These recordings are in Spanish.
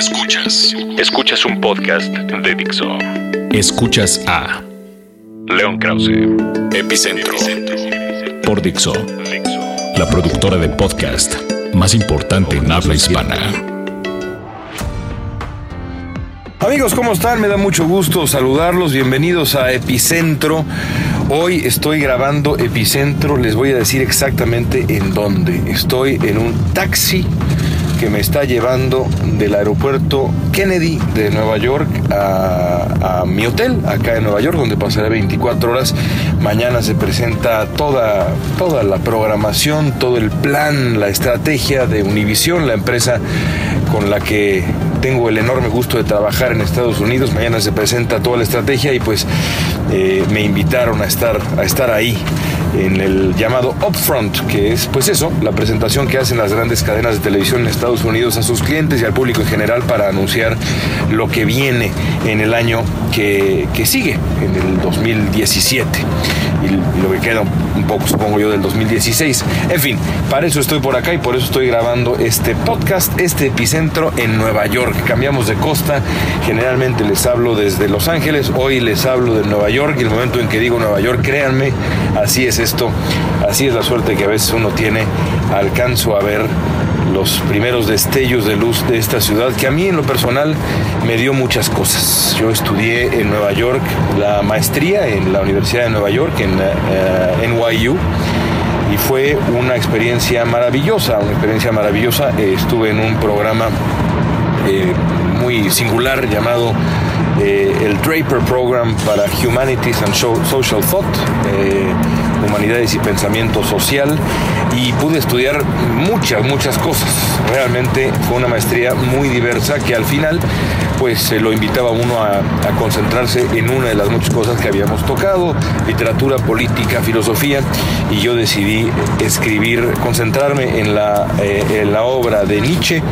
Escuchas. Escuchas un podcast de Dixo. Escuchas a León Krause. Epicentro. por Dixo, la productora de podcast más importante en habla hispana. Amigos, ¿cómo están? Me da mucho gusto saludarlos. Bienvenidos a Epicentro. Hoy estoy grabando Epicentro. Les voy a decir exactamente en dónde. Estoy en un taxi que me está llevando del aeropuerto Kennedy de Nueva York a, mi hotel acá en Nueva York, donde pasaré 24 horas. Mañana se presenta toda, toda la programación, todo el plan, la estrategia de Univision, la empresa con la que tengo el enorme gusto de trabajar en Estados Unidos. Mañana se presenta toda la estrategia y pues eh, me invitaron a estar, a estar ahí en el llamado Upfront, que es pues eso, la presentación que hacen las grandes cadenas de televisión en Estados Unidos a sus clientes y al público en general para anunciar lo que viene en el año que, que sigue, en el 2017 y lo que queda un poco supongo yo del 2016. En fin, para eso estoy por acá y por eso estoy grabando este podcast, este epicentro en Nueva York. Cambiamos de costa, generalmente les hablo desde Los Ángeles, hoy les hablo de Nueva York y el momento en que digo Nueva York, créanme, así es esto, así es la suerte que a veces uno tiene, alcanzo a ver los primeros destellos de luz de esta ciudad que a mí en lo personal me dio muchas cosas. Yo estudié en Nueva York la maestría en la Universidad de Nueva York, en uh, NYU, y fue una experiencia maravillosa, una experiencia maravillosa. Eh, estuve en un programa eh, muy singular llamado eh, el Draper Program para Humanities and Social Thought, eh, Humanidades y Pensamiento Social, y pude estudiar muchas, muchas cosas. Realmente fue una maestría muy diversa que al final pues lo invitaba uno a, concentrarse en una de las muchas cosas que habíamos tocado, literatura, política, filosofía, y yo decidí escribir, concentrarme en la, eh, en la obra de Nietzsche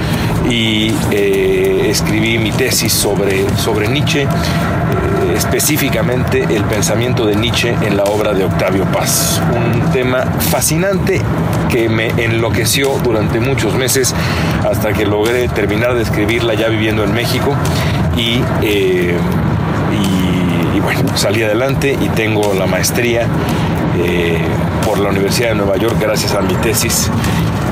y eh, escribí mi tesis sobre, sobre Nietzsche, eh, específicamente el pensamiento de Nietzsche en la obra de Octavio Paz. Un tema fascinante que me enloqueció durante muchos meses hasta que logré terminar de escribirla ya viviendo en México y, eh, y, bueno, salí adelante y tengo la maestría eh, por la Universidad de Nueva York gracias a mi tesis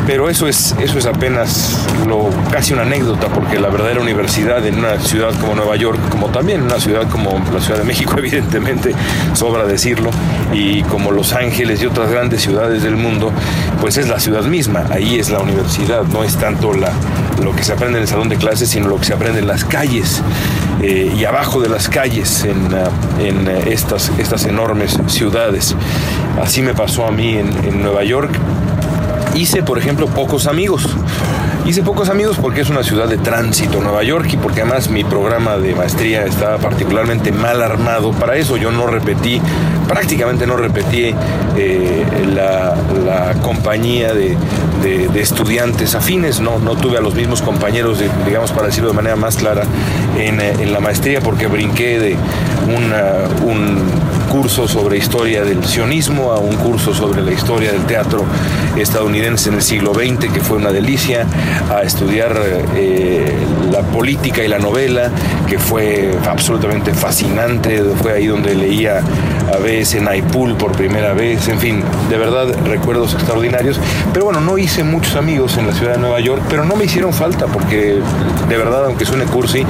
pero eso es, eso es apenas lo, casi una anécdota, porque la verdadera universidad en una ciudad como Nueva York, como también en una ciudad como la Ciudad de México, evidentemente, sobra decirlo, y como Los Ángeles y otras grandes ciudades del mundo, pues es la ciudad misma, ahí es la universidad, no es tanto la, lo que se aprende en el salón de clases, sino lo que se aprende en las calles eh, y abajo de las calles en, uh, en estas, estas enormes ciudades. Así me pasó a mí en, en Nueva York hice, por ejemplo, pocos amigos. Hice pocos amigos porque es una ciudad de tránsito, Nueva York, y porque además mi programa de maestría estaba particularmente mal armado. Para eso yo no repetí, prácticamente no repetí eh, la, la, compañía de, de, estudiantes afines, no, no tuve a los mismos compañeros, digamos, para decirlo de manera más clara, en, en la maestría porque brinqué de un curso sobre historia del sionismo a un curso sobre la historia del teatro estadounidense en el siglo XX, que fue una delicia, a estudiar eh, la política y la novela, que fue absolutamente fascinante, fue ahí donde leía a veces Naipul por primera vez, en fin, de verdad recuerdos extraordinarios, pero bueno, no hice muchos amigos en la ciudad de Nueva York, pero no me hicieron falta porque de verdad, aunque suene cursi,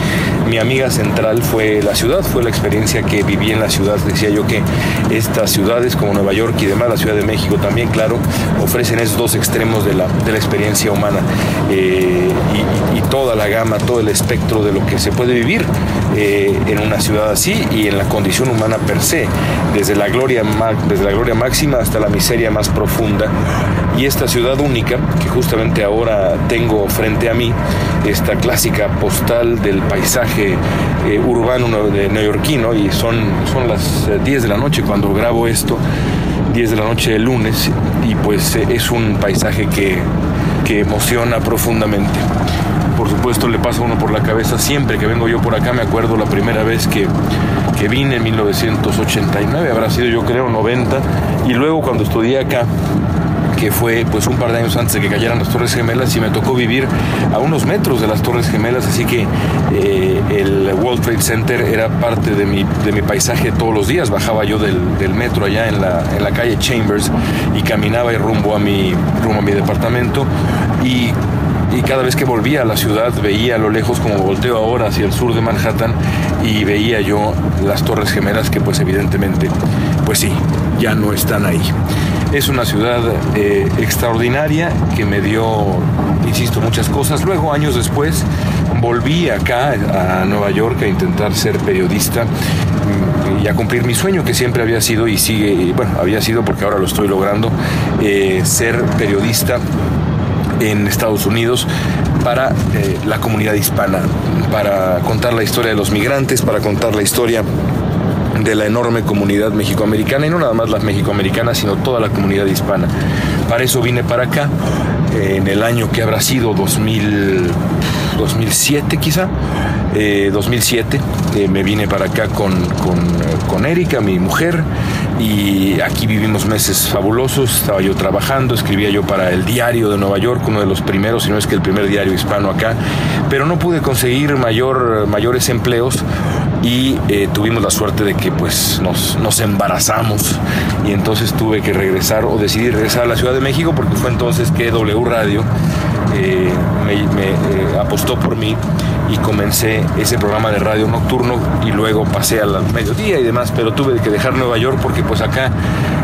mi amiga central fue la ciudad, fue la experiencia que viví en la ciudad, decía yo que estas ciudades como Nueva York y demás, la Ciudad de México también, claro, ofrecen esos dos extremos de la, de la experiencia humana eh, y, y, toda la gama, todo el espectro de lo que se puede vivir eh, en una ciudad así y en la condición humana per se, desde la, gloria, desde la gloria máxima hasta la miseria más profunda. Y esta ciudad única, que justamente ahora tengo frente a mí, esta clásica postal del paisaje eh, urbano de neoyorquino, y son, son las 10 de la noche cuando grabo esto, 10 de la noche del lunes, y pues es un paisaje que, que emociona profundamente. Por supuesto le pasa uno por la cabeza siempre que vengo yo por acá, me acuerdo la primera vez que, vine en 1989, habrá sido yo creo 90, y luego cuando estudié acá, que fue pues un par de años antes de que cayeran las Torres Gemelas y me tocó vivir a unos metros de las Torres Gemelas, así que eh, el World Trade Center era parte de mi, de mi paisaje todos los días. Bajaba yo del, del metro allá en la, en la calle Chambers y caminaba y rumbo a mi, rumbo a mi departamento y y cada vez que volvía a la ciudad veía a lo lejos como volteo ahora hacia el sur de Manhattan y veía yo las Torres Gemelas que pues evidentemente pues sí, ya no están ahí. Es una ciudad eh, extraordinaria que me dio, insisto, muchas cosas. Luego, años después, volví acá a Nueva York a intentar ser periodista mm, y a cumplir mi sueño que siempre había sido y sigue, bueno, había sido porque ahora lo estoy logrando, eh, ser periodista en Estados Unidos para eh, la comunidad hispana, para contar la historia de los migrantes, para contar la historia de la enorme comunidad mexicoamericana y no nada más la mexicoamericana, sino toda la comunidad hispana. Para eso vine para acá en el año que habrá sido 2000, 2007 quizá, 2007 eh, me vine para acá con, con, con Erika, mi mujer, y aquí vivimos meses fabulosos. Estaba yo trabajando, escribía yo para el Diario de Nueva York, uno de los primeros, si no es que el primer diario hispano acá, pero no pude conseguir mayor, mayores empleos y eh, tuvimos la suerte de que pues nos, nos embarazamos. Y entonces tuve que regresar o decidí regresar a la Ciudad de México porque fue entonces que W Radio eh, me, eh, apostó por mí y comencé ese programa de radio nocturno y luego pasé al mediodía y demás, pero tuve que dejar Nueva York porque pues acá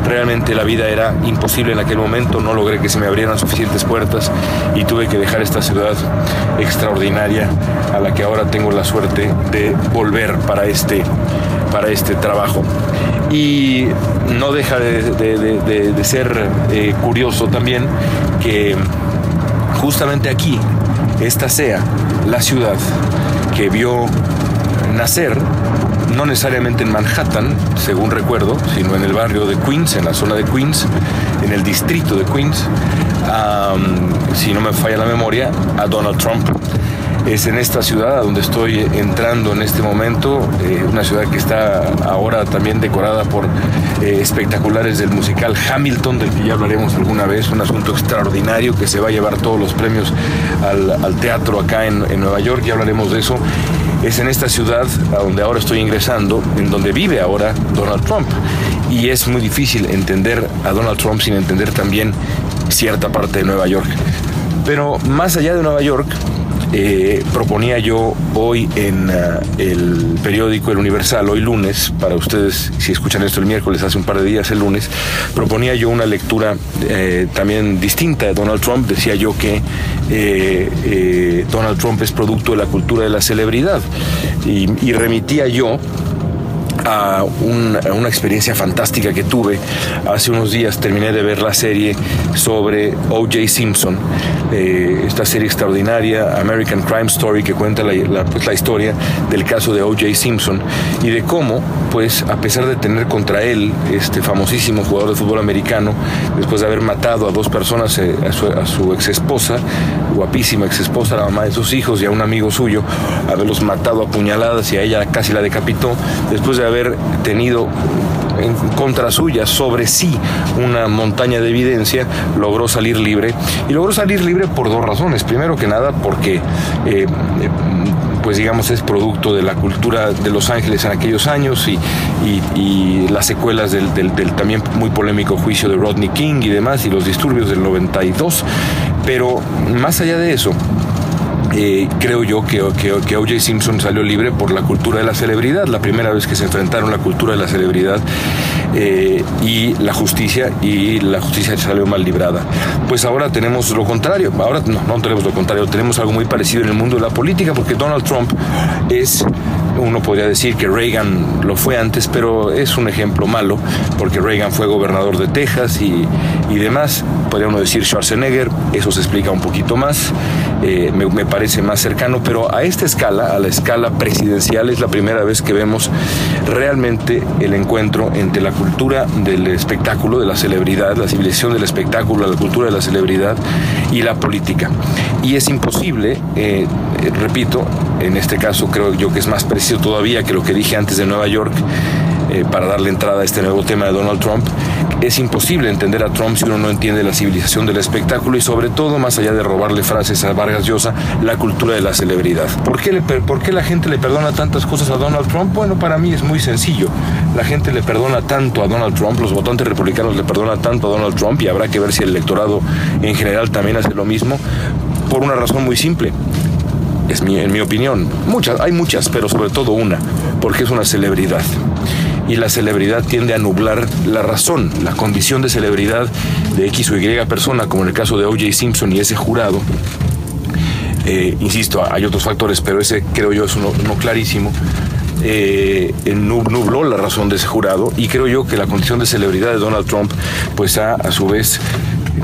realmente la vida era imposible en aquel momento, no logré que se me abrieran suficientes puertas y tuve que dejar esta ciudad extraordinaria a la que ahora tengo la suerte de volver para este, para este trabajo. Y no deja de, ser eh, curioso también que justamente aquí, esta sea la ciudad que vio nacer, no necesariamente en Manhattan, según recuerdo, sino en el barrio de Queens, en la zona de Queens, en el distrito de Queens, si no me falla la memoria, a Donald Trump es en esta ciudad donde estoy entrando en este momento, eh, una ciudad que está ahora también decorada por eh, espectaculares del musical Hamilton, del que ya hablaremos alguna vez, un asunto extraordinario que se va a llevar todos los premios al, teatro acá en, en Nueva York, ya hablaremos de eso es en esta ciudad a donde ahora estoy ingresando, en donde vive ahora Donald Trump. Y es muy difícil entender a Donald Trump sin entender también cierta parte de Nueva York. Pero más allá de Nueva York, eh, proponía yo hoy en ah, el periódico El Universal, hoy lunes, para ustedes, si escuchan esto el miércoles, hace un par de días el lunes, proponía yo una lectura eh, también distinta de Donald Trump. Decía yo que eh, Donald Trump es producto de la cultura de la celebridad y remitía yo a, una experiencia fantástica que tuve. Hace unos días terminé de ver la serie sobre O.J. Simpson, eh, esta serie extraordinaria, American Crime Story, que cuenta la, pues, la historia del caso de O.J. Simpson y de cómo, pues, a pesar de tener contra él, este famosísimo jugador de fútbol americano, después de haber matado a dos personas, eh, a, su, a su ex esposa, guapísima ex esposa, la mamá de sus hijos y a un amigo suyo, haberlos matado a puñaladas y a ella casi la decapitó, después de haber tenido en contra suya sobre sí una montaña de evidencia, logró salir libre. Y logró salir libre por dos razones. Primero que nada porque... Eh, pues digamos es producto de la cultura de Los Ángeles en aquellos años y, las secuelas del, también muy polémico juicio de Rodney King y demás y los disturbios del 92. Pero más allá de eso, eh, creo yo que, que, O.J. Simpson salió libre por la cultura de la celebridad, la primera vez que se enfrentaron la cultura de la celebridad eh, y la justicia, y la justicia salió mal librada. Pues ahora tenemos lo contrario, ahora no, no tenemos lo contrario, tenemos algo muy parecido en el mundo de la política, porque Donald Trump es uno podría decir que Reagan lo fue antes, pero es un ejemplo malo, porque Reagan fue gobernador de Texas y, y demás. Podría uno decir Schwarzenegger, eso se explica un poquito más, eh, me, parece más cercano, pero a esta escala, a la escala presidencial, es la primera vez que vemos realmente el encuentro entre la cultura del espectáculo, de la celebridad, la civilización del espectáculo, la cultura de la celebridad y la política. Y es imposible, eh, repito, en este caso creo yo que es más preciso todavía que lo que dije antes de Nueva York, eh, para darle entrada a este nuevo tema de Donald Trump, es imposible entender a Trump si uno no entiende la civilización del espectáculo y sobre todo, más allá de robarle frases a Vargas Llosa, la cultura de la celebridad. ¿Por qué, le, ¿Por qué la gente le perdona tantas cosas a Donald Trump? Bueno, para mí es muy sencillo. La gente le perdona tanto a Donald Trump, los votantes republicanos le perdonan tanto a Donald Trump y habrá que ver si el electorado en general también hace lo mismo, por una razón muy simple es mi, en mi opinión. Muchas, hay muchas, pero sobre todo una, porque es una celebridad. Y la celebridad tiende a nublar la razón, la condición de celebridad de X o Y persona, como en el caso de O.J. Simpson y ese jurado. Eh, insisto, hay otros factores, pero ese creo yo es uno, clarísimo. Eh, nubló la razón de ese jurado y creo yo que la condición de celebridad de Donald Trump pues ha a su vez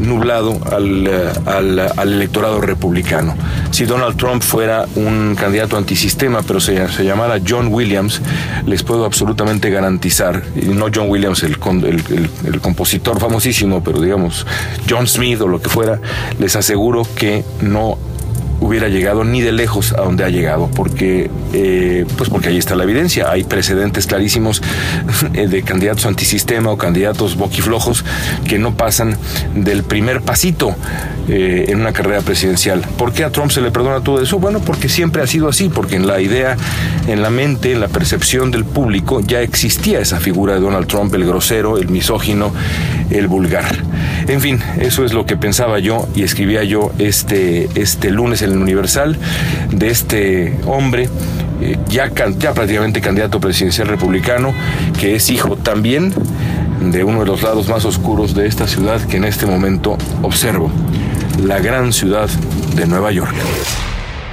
nublado al, al, electorado republicano. Si Donald Trump fuera un candidato antisistema, pero se, se llamara John Williams, les puedo absolutamente garantizar, y no John Williams, el, el, el compositor famosísimo, pero digamos John Smith o lo que fuera, les aseguro que no hubiera llegado ni de lejos a donde ha llegado, porque, eh, pues porque ahí está la evidencia. Hay precedentes clarísimos eh, de candidatos antisistema o candidatos boquiflojos que no pasan del primer pasito eh, en una carrera presidencial. ¿Por qué a Trump se le perdona todo eso? Bueno, porque siempre ha sido así, porque en la idea, en la mente, en la percepción del público ya existía esa figura de Donald Trump, el grosero, el misógino, el vulgar. En fin, eso es lo que pensaba yo y escribía yo este, este lunes en el Universal de este hombre eh, ya, ya prácticamente candidato presidencial republicano, que es hijo también de uno de los lados más oscuros de esta ciudad que en este momento observo, la gran ciudad de Nueva York.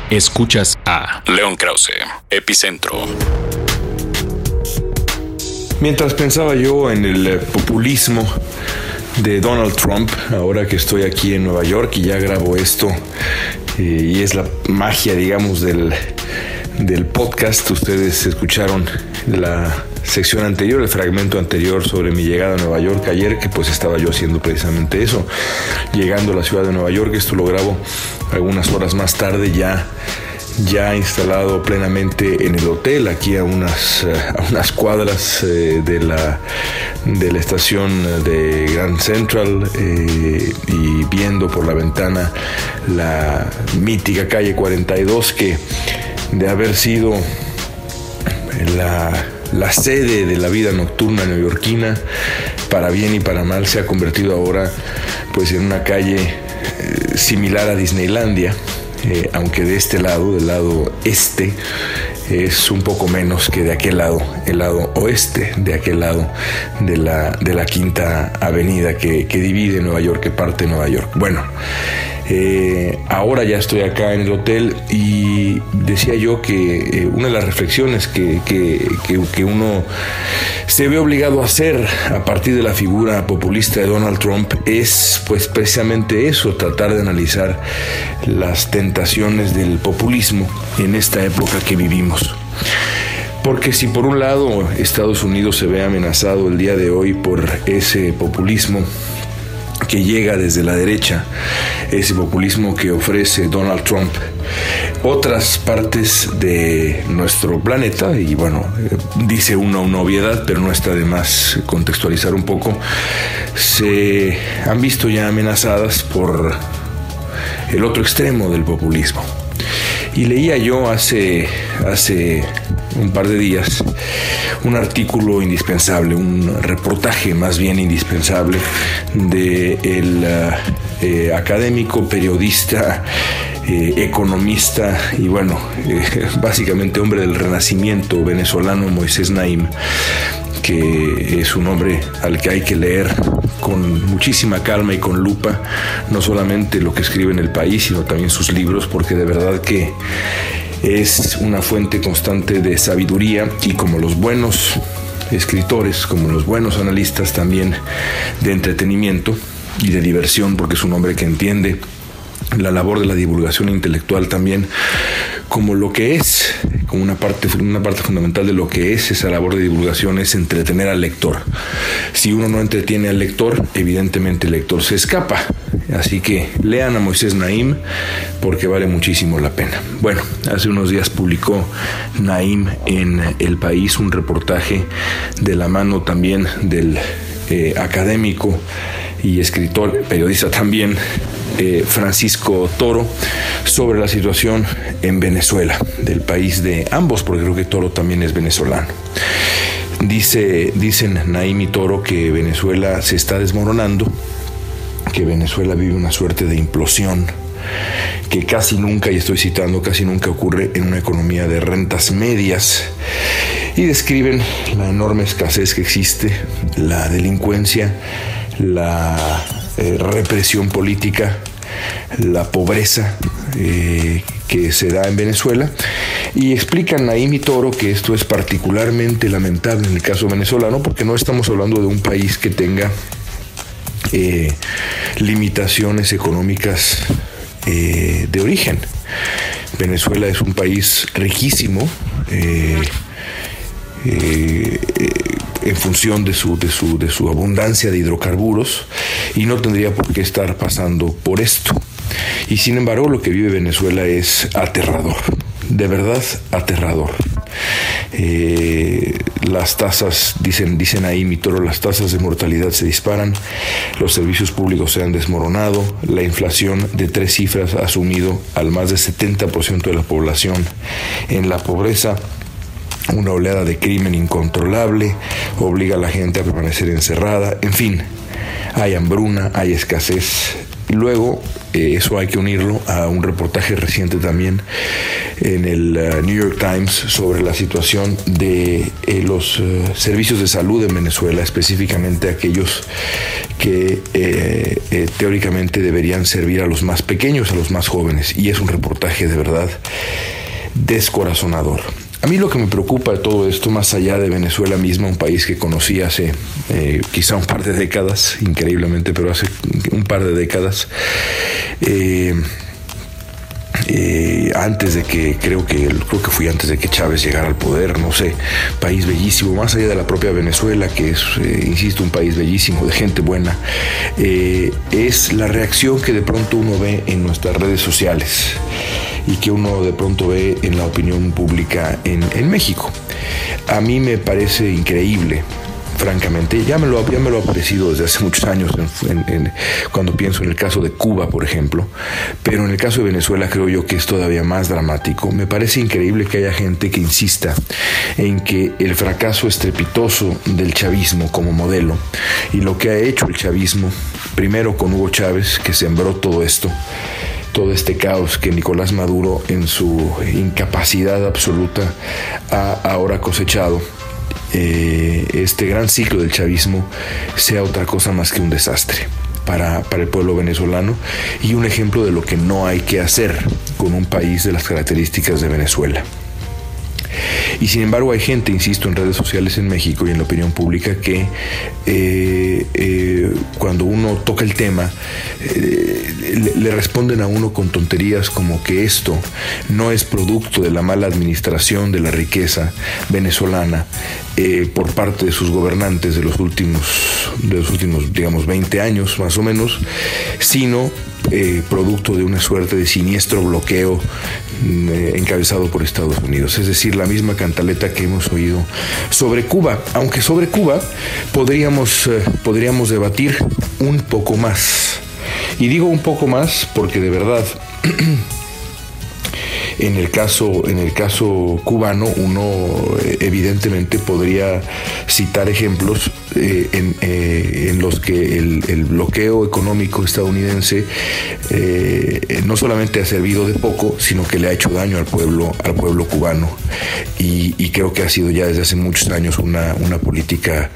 Escuchas a León Krause, Epicentro. Mientras pensaba yo en el eh, populismo de Donald Trump, ahora que estoy aquí en Nueva York y ya grabo esto, eh, y es la magia, digamos, del, del podcast. Ustedes escucharon la sección anterior, el fragmento anterior sobre mi llegada a Nueva York ayer, que pues estaba yo haciendo precisamente eso, llegando a la ciudad de Nueva York. Esto lo grabo algunas horas más tarde ya ya instalado plenamente en el hotel, aquí a unas, eh, a unas cuadras eh, de, la, de la estación de Grand Central eh, y viendo por la ventana la mítica calle 42 que de haber sido la, la sede de la vida nocturna neoyorquina, para bien y para mal, se ha convertido ahora pues en una calle similar a Disneylandia eh, aunque de este lado, del lado este, es un poco menos que de aquel lado, el lado oeste de aquel lado de la, de la quinta avenida que, que divide Nueva York, que parte Nueva York. Bueno, eh, ahora ya estoy acá en el hotel y decía yo que eh, una de las reflexiones que, uno se ve obligado a hacer a partir de la figura populista de Donald Trump es pues precisamente eso, tratar de analizar las tentaciones del populismo en esta época que vivimos. Porque si por un lado Estados Unidos se ve amenazado el día de hoy por ese populismo, que llega desde la derecha, ese populismo que ofrece Donald Trump. Otras partes de nuestro planeta, y bueno, dice uno una obviedad, pero no está de más contextualizar un poco, se han visto ya amenazadas por el otro extremo del populismo. Y leía yo hace, hace un par de días un artículo indispensable, un reportaje más bien indispensable de el eh, eh, académico, periodista, eh, economista y bueno, básicamente hombre del renacimiento venezolano Moisés Naim, que es un hombre al que hay que leer con muchísima calma y con lupa, no solamente lo que escribe en el país, sino también sus libros, porque de verdad que es una fuente constante de sabiduría y como los buenos escritores, como los buenos analistas también de entretenimiento y de diversión, porque es un hombre que entiende la labor de la divulgación intelectual también como lo que es, como una parte, una parte fundamental de lo que es esa labor de divulgación es entretener al lector. Si uno no entretiene al lector, evidentemente el lector se escapa. Así que lean a Moisés Naim porque vale muchísimo la pena. Bueno, hace unos días publicó Naim en El País un reportaje de la mano también del académico y escritor, periodista también, Francisco Toro, sobre la situación en Venezuela, del país de ambos, porque creo que Toro también es venezolano. Dice, dicen Naim y Toro que Venezuela se está desmoronando, que Venezuela vive una suerte de implosión, que casi nunca, y estoy citando, casi nunca ocurre en una economía de rentas medias, y describen la enorme escasez que existe, la delincuencia, la eh, represión política, la pobreza eh, que se da en Venezuela y explican a y Toro que esto es particularmente lamentable en el caso venezolano porque no estamos hablando de un país que tenga eh, limitaciones económicas eh, de origen. Venezuela es un país riquísimo en función de su, de, su, de su abundancia de hidrocarburos y no tendría por qué estar pasando por esto. Y sin embargo lo que vive Venezuela es aterrador, de verdad aterrador. Eh, las tasas, dicen, dicen ahí mi toro, las tasas de mortalidad se disparan, los servicios públicos se han desmoronado, la inflación de tres cifras ha sumido al más del 70% de la población en la pobreza. Una oleada de crimen incontrolable obliga a la gente a permanecer encerrada. En fin, hay hambruna, hay escasez. Luego, eh, eso hay que unirlo a un reportaje reciente también en el eh, New York Times sobre la situación de eh, los servicios de salud en Venezuela, específicamente aquellos que teóricamente deberían servir a los más pequeños, a los más jóvenes. Y es un reportaje de verdad descorazonador. A mí lo que me preocupa de todo esto, más allá de Venezuela misma, un país que conocí hace eh, quizá un par de décadas, increíblemente, pero hace un par de décadas, eh, eh, antes de que, creo que, creo que fui antes de que Chávez llegara al poder, no sé, país bellísimo, más allá de la propia Venezuela, que es, insisto, un país bellísimo, de gente buena, es la reacción que de pronto uno ve en nuestras redes sociales y que uno de pronto ve en la opinión pública en, México. A mí me parece increíble francamente. Ya me, lo, ya me lo ha parecido desde hace muchos años, cuando pienso en el caso de Cuba, por ejemplo, pero en el caso de Venezuela creo yo que es todavía más dramático. Me parece increíble que haya gente que insista en que el fracaso estrepitoso del chavismo como modelo y lo que ha hecho el chavismo, primero con Hugo Chávez, que sembró todo esto, todo este caos que Nicolás Maduro en su incapacidad absoluta ha ahora cosechado, eh, este gran ciclo del chavismo sea otra cosa más que un desastre. Para, para, el pueblo venezolano y un ejemplo de lo que no hay que hacer con un país de las características de Venezuela. Y sin embargo hay gente, insisto, en redes sociales en México y en la opinión pública que eh, eh, cuando uno toca el tema le, responden a uno con tonterías como que esto no es producto de la mala administración de la riqueza venezolana por parte de sus gobernantes de los últimos, de los últimos, digamos, 20 años más o menos, sino producto de una suerte de siniestro bloqueo mm, encabezado por Estados Unidos. Es decir, la misma cantaleta que hemos oído sobre Cuba, aunque sobre Cuba podríamos, eh, podríamos debatir un poco más. Y digo un poco más porque de verdad En el caso, en el caso cubano, uno eh, evidentemente podría citar ejemplos eh, eh, en, los que el, bloqueo económico estadounidense no solamente ha servido de poco, sino que le ha hecho daño al pueblo, al pueblo cubano. Y, creo que ha sido ya desde hace muchos años una, una política,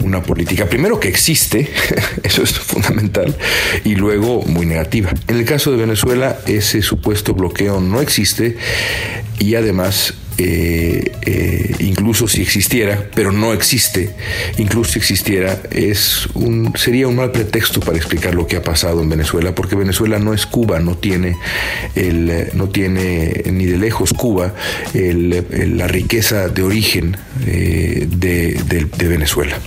una política, primero que existe, eso es fundamental, y luego muy negativa. En el caso de Venezuela, ese supuesto bloqueo no existe y además eh, eh, incluso si existiera, pero no existe, incluso si existiera, es sería un mal pretexto para explicar lo que ha pasado en Venezuela, porque Venezuela no es Cuba, no tiene, no tiene ni de lejos Cuba la riqueza de origen eh, de, Venezuela.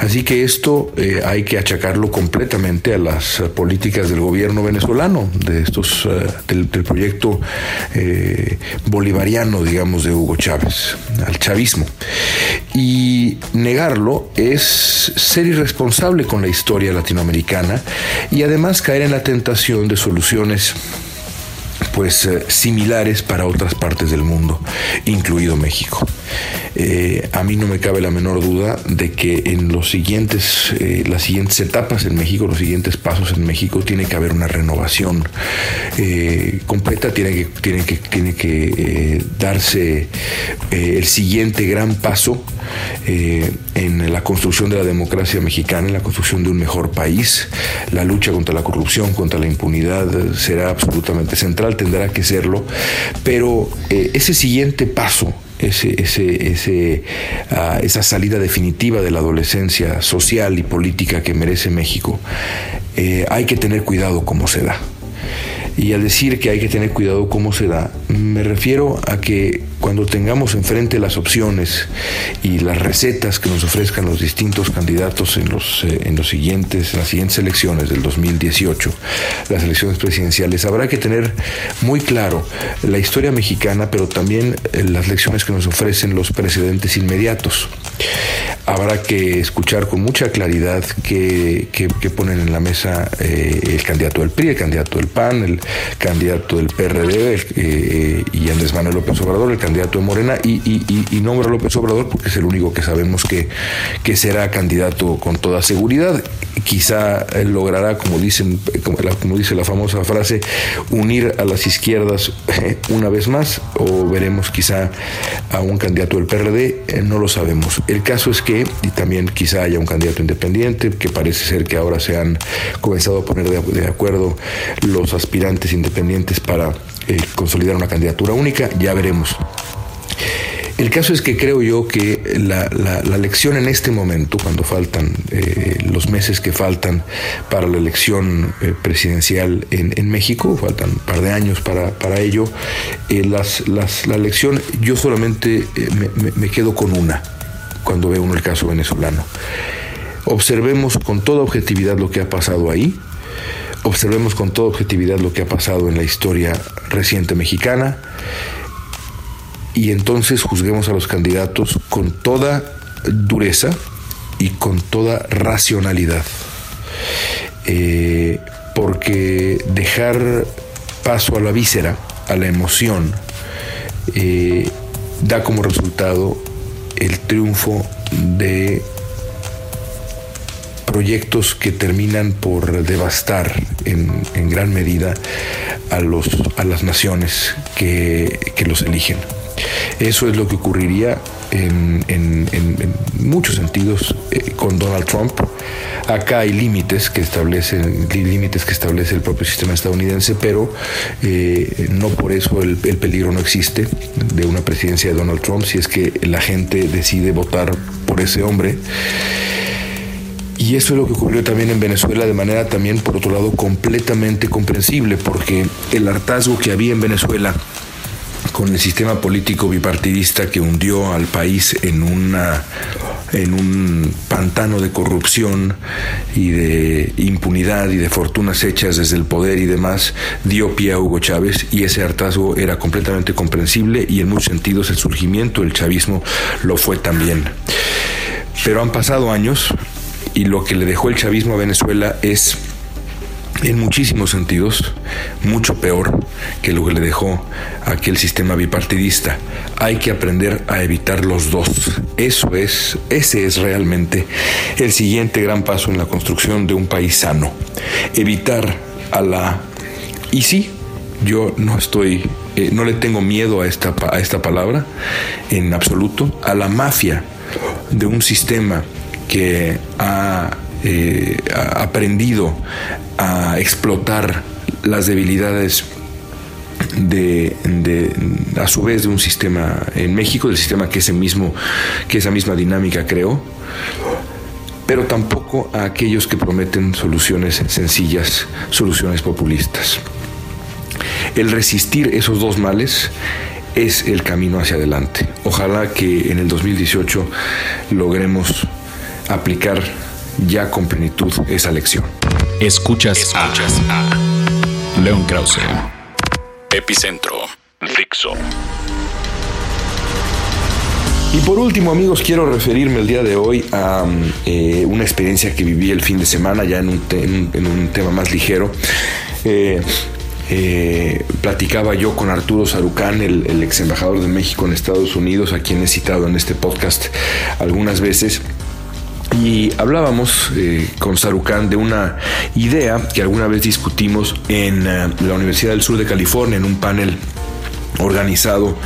Así que esto hay que achacarlo completamente a las políticas del gobierno venezolano, de estos, del, proyecto bolivariano, digamos, de Hugo Chávez, al chavismo. Y negarlo es ser irresponsable con la historia latinoamericana y además caer en la tentación de soluciones pues eh, similares para otras partes del mundo, incluido México. Eh, a mí no me cabe la menor duda de que en los siguientes, eh, las siguientes etapas en México, los siguientes pasos en México, tiene que haber una renovación completa, tiene que, que, tiene que darse el siguiente gran paso en la construcción de la democracia mexicana, en la construcción de un mejor país. La lucha contra la corrupción, contra la impunidad será absolutamente central tendrá que serlo, pero eh, ese siguiente paso, ese, ese, ah, esa salida definitiva de la adolescencia social y política que merece México, eh, hay que tener cuidado cómo se da. Y al decir que hay que tener cuidado cómo se da, me refiero a que cuando tengamos enfrente las opciones y las recetas que nos ofrezcan los distintos candidatos en los, eh, en los siguientes, las siguientes elecciones del 2018, las elecciones presidenciales, habrá que tener muy claro la historia mexicana, pero también eh, las lecciones que nos ofrecen los precedentes inmediatos. Habrá que escuchar con mucha claridad que, ponen en la mesa eh, el candidato del PRI, el candidato del PAN, el candidato del PRD y Andrés Manuel López Obrador, el candidato de Morena y, y, nombra a López Obrador porque es el único que sabemos que, será candidato con toda seguridad. Quizá logrará, como, dicen, como, dice la famosa frase, unir a las izquierdas eh, una vez más o veremos quizá a un candidato del PRD, eh, no lo sabemos. El caso es que, y también quizá haya un candidato independiente, que parece ser que ahora se han comenzado a poner de, acuerdo los aspirantes independientes para eh, consolidar una candidatura única, ya veremos. El caso es que creo yo que la, la, elección en este momento, cuando faltan eh, los meses que faltan para la elección eh, presidencial en, México, faltan un par de años para, ello, eh, las, la elección yo solamente me, me quedo con una cuando veo uno el caso venezolano. Observemos con toda objetividad lo que ha pasado ahí, observemos con toda objetividad lo que ha pasado en la historia reciente mexicana y entonces juzguemos a los candidatos con toda dureza y con toda racionalidad. Eh, porque dejar paso a la víscera, a la emoción, eh, da como resultado el triunfo de proyectos que terminan por devastar en, gran medida a, los, a las naciones que los eligen. Eso es lo que ocurriría en, muchos sentidos eh, con Donald Trump. Acá hay límites que establecen límites que establece el propio sistema estadounidense, pero eh, no por eso el, el, peligro no existe de una presidencia de Donald Trump si es que la gente decide votar por ese hombre. Y eso es lo que ocurrió también en Venezuela de manera también, por otro lado, completamente comprensible, porque el hartazgo que había en Venezuela con el sistema político bipartidista que hundió al país en una en un pantano de corrupción y de impunidad y de fortunas hechas desde el poder y demás, dio pie a Hugo Chávez y ese hartazgo era completamente comprensible y en muchos sentidos el surgimiento del chavismo lo fue también. Pero han pasado años y lo que le dejó el chavismo a Venezuela es en muchísimos sentidos mucho peor que lo que le dejó aquel sistema bipartidista. Hay que aprender a evitar los dos. Eso es, ese es realmente el siguiente gran paso en la construcción de un país sano. Evitar a la y sí, yo no estoy, eh, no le tengo miedo a esta, a esta palabra en absoluto, a la mafia de un sistema que ha eh, aprendido a explotar las debilidades de, a su vez de un sistema en México, del sistema que ese mismo, que esa misma dinámica creó, pero tampoco a aquellos que prometen soluciones sencillas, soluciones populistas. El resistir esos dos males es el camino hacia adelante. Ojalá que en el 2018 logremos aplicar ya con plenitud esa lección. Escuchas, Escuchas a, León Krause. Epicentro. Fixo. Y por último, amigos, quiero referirme el día de hoy a eh, una experiencia que viví el fin de semana, ya en un, en un tema más ligero. Eh, eh, platicaba yo con Arturo Sarucán, el, ex embajador de México en Estados Unidos, a quien he citado en este podcast algunas veces. Y hablábamos eh, con Sarucán de una idea que alguna vez discutimos en eh, la Universidad del Sur de California, en un panel organizado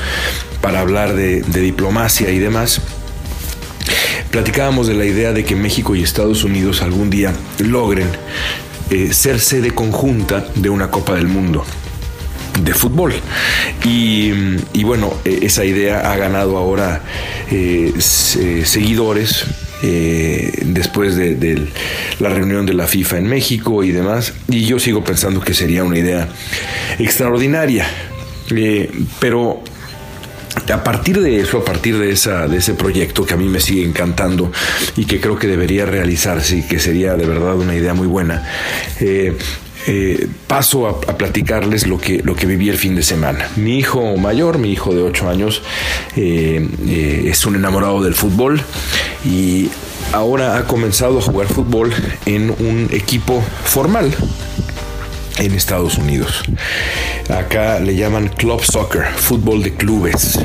para hablar de, diplomacia y demás. Platicábamos de la idea de que México y Estados Unidos algún día logren eh, ser sede conjunta de una Copa del Mundo de fútbol. Y, bueno, e, esa idea ha ganado ahora eh, seguidores. Eh, después de, la reunión de la FIFA en México y demás, y yo sigo pensando que sería una idea extraordinaria, pero a partir de eso, a partir de, esa, de ese proyecto que a mí me sigue encantando y que creo que debería realizarse y que sería de verdad una idea muy buena, eh, eh, paso a, platicarles lo que, lo que viví el fin de semana. Mi hijo mayor, mi hijo de 8 años, eh, es un enamorado del fútbol y ahora ha comenzado a jugar fútbol en un equipo formal en Estados Unidos. Acá le llaman club soccer, fútbol de clubes.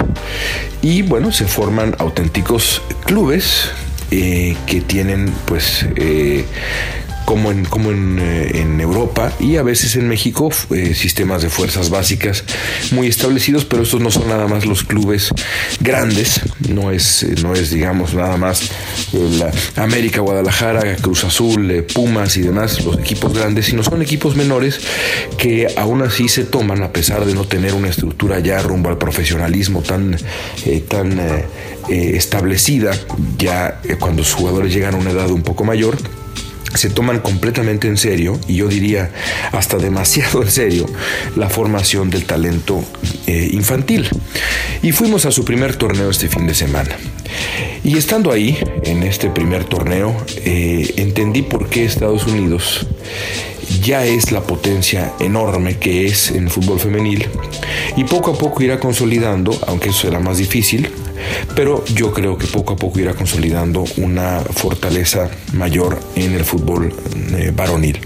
Y bueno, se forman auténticos clubes eh, que tienen pues eh, como en, como eh, en, Europa y a veces en México eh, sistemas de fuerzas básicas muy establecidos, pero estos no son nada más los clubes grandes, no es, eh, no es digamos nada más la América, Guadalajara, Cruz Azul, Pumas y demás, los equipos grandes, sino son equipos menores que aún así se toman a pesar de no tener una estructura ya rumbo al profesionalismo tan, tan establecida, ya cuando los jugadores llegan a una edad un poco mayor se toman completamente en serio, y yo diría hasta demasiado en serio, la formación del talento eh, infantil. Y fuimos a su primer torneo este fin de semana. Y estando ahí, en este primer torneo, eh, entendí por qué Estados Unidos ya es la potencia enorme que es en fútbol femenil y poco a poco irá consolidando, aunque eso será más difícil, pero yo creo que poco a poco irá consolidando una fortaleza mayor en el fútbol eh, varonil.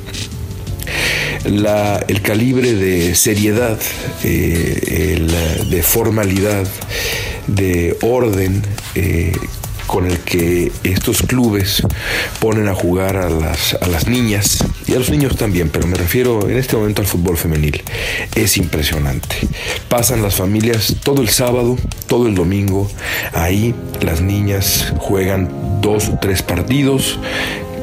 el calibre de seriedad, eh, de formalidad, de orden eh, con el que estos clubes ponen a jugar a las, a las niñas y a los niños también, pero me refiero en este momento al fútbol femenil. Es impresionante. Pasan las familias todo el sábado, todo el domingo. Ahí las niñas juegan dos o tres partidos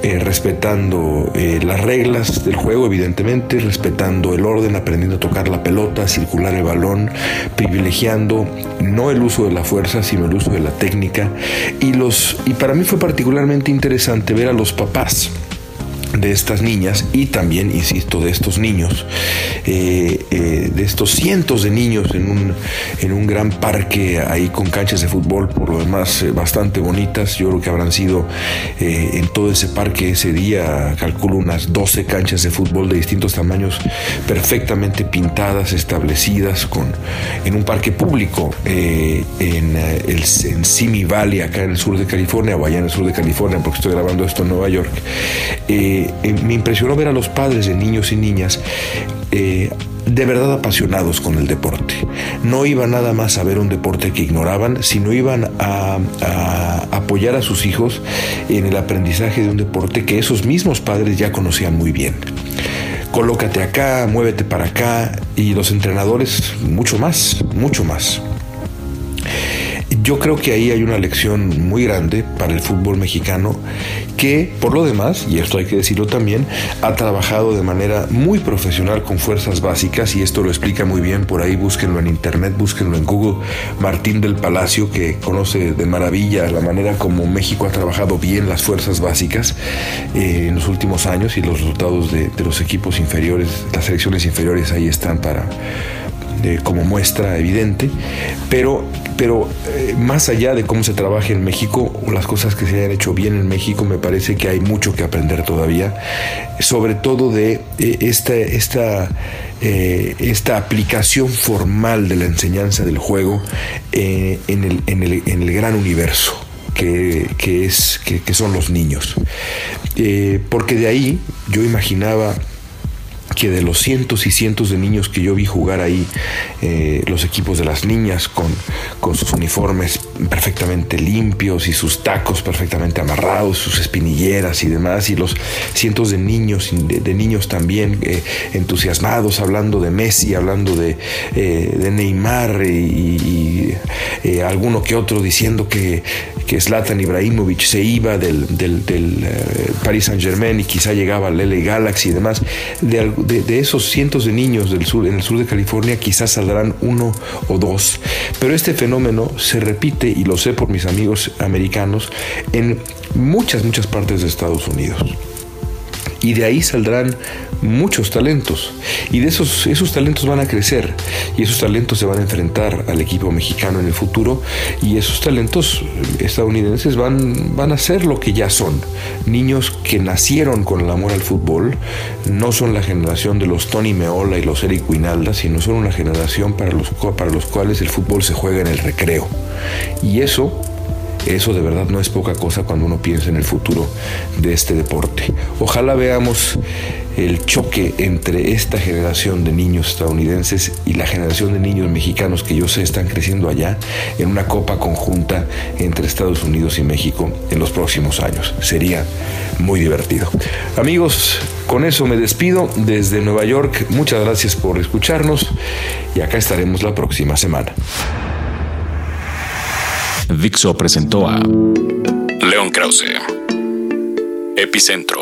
eh, respetando eh, las reglas del juego, evidentemente, respetando el orden, aprendiendo a tocar la pelota, circular el balón, privilegiando no el uso de la fuerza, sino el uso de la técnica. Y, los, y para mí fue particularmente interesante ver a los papás de estas niñas y también, insisto, de estos niños, eh, eh, de estos cientos de niños en un, en un gran parque ahí con canchas de fútbol, por lo demás eh, bastante bonitas. Yo creo que habrán sido en todo ese parque ese día, calculo unas 12 canchas de fútbol de distintos tamaños, perfectamente pintadas, establecidas, con, en un parque público en, el, en Simi Valley, acá en el sur de California, o allá en el sur de California, porque estoy grabando esto en Nueva York. Me impresionó ver a los padres de niños y niñas eh, de verdad apasionados con el deporte. No iban nada más a ver un deporte que ignoraban, sino iban a, apoyar a sus hijos en el aprendizaje de un deporte que esos mismos padres ya conocían muy bien colócate acá, muévete para acá y los entrenadores mucho más, mucho más. Yo creo que ahí hay una lección muy grande para el fútbol mexicano que, por lo demás, y esto hay que decirlo también, ha trabajado de manera muy profesional con fuerzas básicas y esto lo explica muy bien, por ahí búsquenlo en internet, búsquenlo en Google, Martín del Palacio, que conoce de maravilla la manera como México ha trabajado bien las fuerzas básicas eh, en los últimos años y los resultados de, de los equipos inferiores, las selecciones inferiores ahí están para como muestra evidente, pero, pero eh, más allá de cómo se trabaja en México o las cosas que se hayan hecho bien en México, me parece que hay mucho que aprender todavía, sobre todo de eh, esta, esta eh, esta aplicación formal de la enseñanza del juego en, el, en, el, en, el, gran universo que, que es, que, son los niños. Porque de ahí yo imaginaba que de los cientos y cientos de niños que yo vi jugar ahí, eh, los equipos de las niñas con, con sus uniformes perfectamente limpios y sus tacos perfectamente amarrados, sus espinilleras y demás, y los cientos de niños, de, niños también eh, entusiasmados, hablando de Messi, hablando de, eh, de Neymar y, alguno que otro diciendo que, que Zlatan Ibrahimovic se iba del, del, Paris Saint Germain y quizá llegaba al LA Galaxy y demás, de, de, esos cientos de niños del sur, en el sur de California quizás saldrán uno o dos, pero este fenómeno se repite, y lo sé por mis amigos americanos, en muchas, muchas partes de Estados Unidos. Y de ahí saldrán muchos talentos. Y de esos, esos talentos van a crecer. Y esos talentos se van a enfrentar al equipo mexicano en el futuro. Y esos talentos estadounidenses van, van a ser lo que ya son. Niños que nacieron con el amor al fútbol. No son la generación de los Tony Meola y los Eric Winalda, sino son una generación para los, para los cuales el fútbol se juega en el recreo. Y eso eso de verdad no es poca cosa cuando uno piensa en el futuro de este deporte. Ojalá veamos el choque entre esta generación de niños estadounidenses y la generación de niños mexicanos que yo sé están creciendo allá en una copa conjunta entre Estados Unidos y México en los próximos años. Sería muy divertido. Amigos, con eso me despido desde Nueva York. Muchas gracias por escucharnos y acá estaremos la próxima semana. Dixo presentó a León Krause, Epicentro